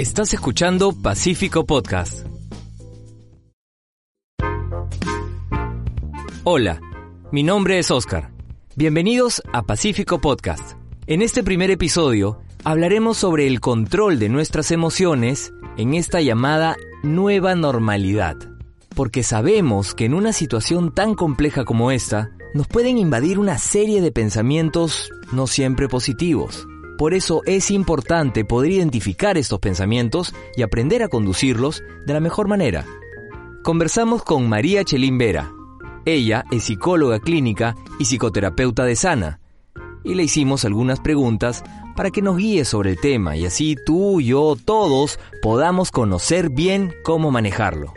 Estás escuchando Pacífico Podcast. Hola, mi nombre es Oscar. Bienvenidos a Pacífico Podcast. En este primer episodio hablaremos sobre el control de nuestras emociones en esta llamada nueva normalidad. Porque sabemos que en una situación tan compleja como esta, nos pueden invadir una serie de pensamientos no siempre positivos por eso es importante poder identificar estos pensamientos y aprender a conducirlos de la mejor manera. Conversamos con María Chelín Vera. Ella es psicóloga clínica y psicoterapeuta de Sana. Y le hicimos algunas preguntas para que nos guíe sobre el tema y así tú, yo, todos podamos conocer bien cómo manejarlo.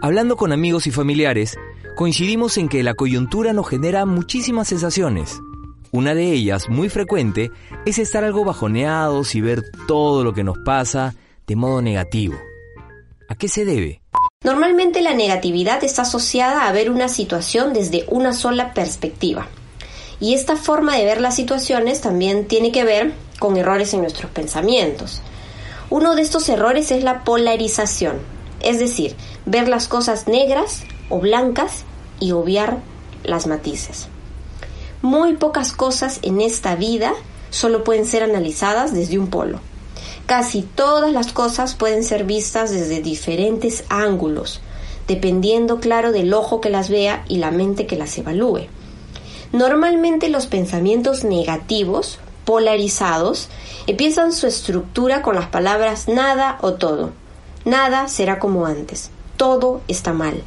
Hablando con amigos y familiares, coincidimos en que la coyuntura nos genera muchísimas sensaciones. Una de ellas, muy frecuente, es estar algo bajoneados y ver todo lo que nos pasa de modo negativo. ¿A qué se debe? Normalmente la negatividad está asociada a ver una situación desde una sola perspectiva. Y esta forma de ver las situaciones también tiene que ver con errores en nuestros pensamientos. Uno de estos errores es la polarización, es decir, ver las cosas negras o blancas y obviar las matices. Muy pocas cosas en esta vida solo pueden ser analizadas desde un polo. Casi todas las cosas pueden ser vistas desde diferentes ángulos, dependiendo claro del ojo que las vea y la mente que las evalúe. Normalmente los pensamientos negativos, polarizados, empiezan su estructura con las palabras nada o todo. Nada será como antes. Todo está mal.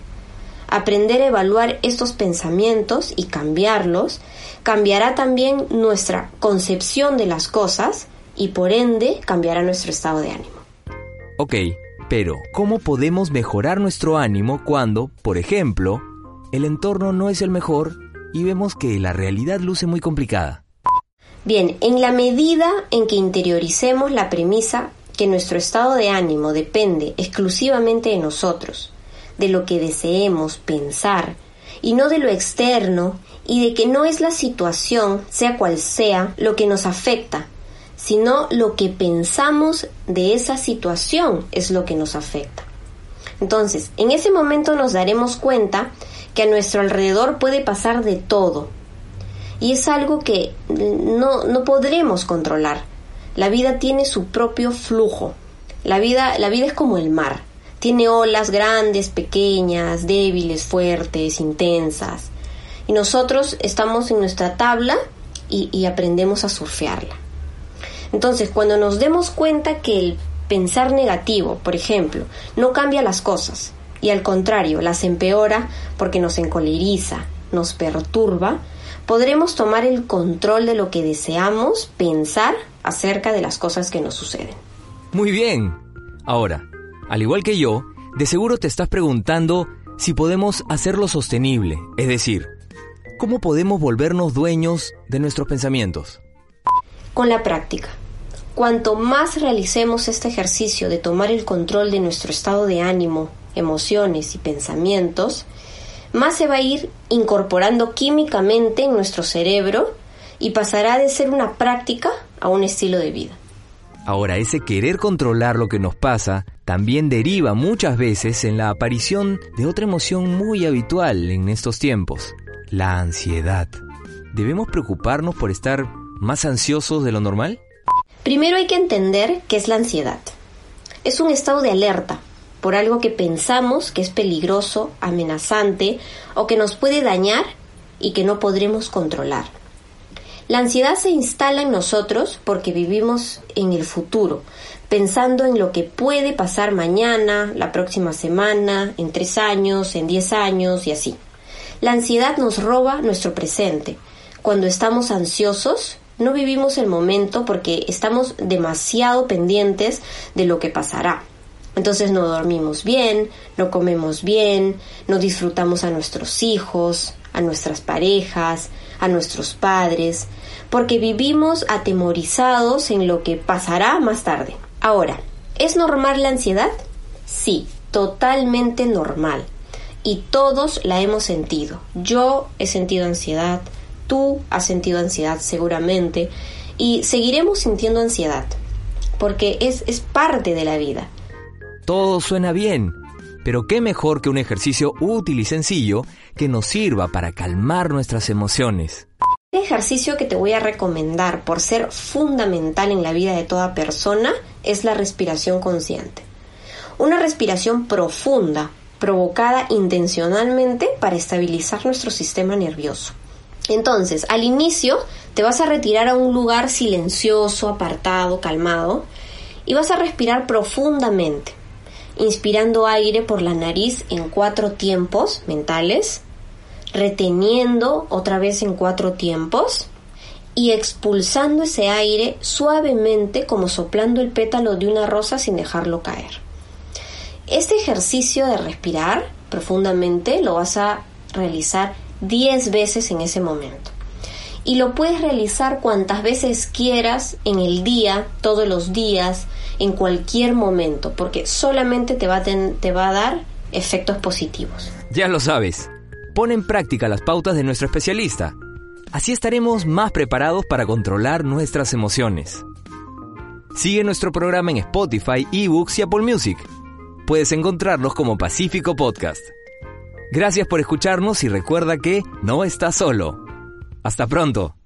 Aprender a evaluar estos pensamientos y cambiarlos cambiará también nuestra concepción de las cosas y por ende cambiará nuestro estado de ánimo. Ok, pero ¿cómo podemos mejorar nuestro ánimo cuando, por ejemplo, el entorno no es el mejor y vemos que la realidad luce muy complicada? Bien, en la medida en que interioricemos la premisa que nuestro estado de ánimo depende exclusivamente de nosotros, de lo que deseemos pensar y no de lo externo y de que no es la situación, sea cual sea, lo que nos afecta, sino lo que pensamos de esa situación es lo que nos afecta. Entonces, en ese momento nos daremos cuenta que a nuestro alrededor puede pasar de todo. Y es algo que no, no podremos controlar. La vida tiene su propio flujo. La vida, la vida es como el mar. Tiene olas grandes, pequeñas, débiles, fuertes, intensas. Y nosotros estamos en nuestra tabla y, aprendemos a surfearla. Entonces, cuando nos demos cuenta que el pensar negativo, por ejemplo, no cambia las cosas y al contrario las empeora porque nos encoleriza, nos perturba, podremos tomar el control de lo que deseamos pensar acerca de las cosas que nos suceden. Muy bien. Ahora, al igual que yo, de seguro te estás preguntando si podemos hacerlo sostenible, es decir, ¿cómo podemos volvernos dueños de nuestros pensamientos? Con la práctica. Cuanto más realicemos este ejercicio de tomar el control de nuestro estado de ánimo, emociones y pensamientos, más se va a ir incorporando químicamente en nuestro cerebro y pasará de ser una práctica a un estilo de vida. Ahora, ese querer controlar lo que nos pasa también deriva muchas veces en la aparición de otra emoción muy habitual en estos tiempos, la ansiedad. ¿Debemos preocuparnos por estar más ansiosos de lo normal? Primero hay que entender qué es la ansiedad. Es un estado de alerta por algo que pensamos que es peligroso, amenazante o que nos puede dañar y que no podremos controlar. La ansiedad se instala en nosotros porque vivimos en el futuro, pensando en lo que puede pasar mañana, la próxima semana, en tres años, en diez años y así. La ansiedad nos roba nuestro presente. Cuando estamos ansiosos, no vivimos el momento porque estamos demasiado pendientes de lo que pasará. Entonces no dormimos bien, no comemos bien, no disfrutamos a nuestros hijos, a nuestras parejas, a nuestros padres, porque vivimos atemorizados en lo que pasará más tarde. Ahora, ¿es normal la ansiedad? Sí, totalmente normal. Y todos la hemos sentido. Yo he sentido ansiedad, tú has sentido ansiedad seguramente, y seguiremos sintiendo ansiedad, porque es, es parte de la vida. Todo suena bien, pero qué mejor que un ejercicio útil y sencillo que nos sirva para calmar nuestras emociones. El ejercicio que te voy a recomendar por ser fundamental en la vida de toda persona es la respiración consciente. Una respiración profunda, provocada intencionalmente para estabilizar nuestro sistema nervioso. Entonces, al inicio te vas a retirar a un lugar silencioso, apartado, calmado, y vas a respirar profundamente inspirando aire por la nariz en cuatro tiempos mentales, reteniendo otra vez en cuatro tiempos y expulsando ese aire suavemente como soplando el pétalo de una rosa sin dejarlo caer. Este ejercicio de respirar profundamente lo vas a realizar 10 veces en ese momento. Y lo puedes realizar cuantas veces quieras en el día, todos los días, en cualquier momento, porque solamente te va a, te va a dar efectos positivos. Ya lo sabes, pon en práctica las pautas de nuestro especialista. Así estaremos más preparados para controlar nuestras emociones. Sigue nuestro programa en Spotify, eBooks y Apple Music. Puedes encontrarlos como Pacífico Podcast. Gracias por escucharnos y recuerda que no estás solo. Hasta pronto.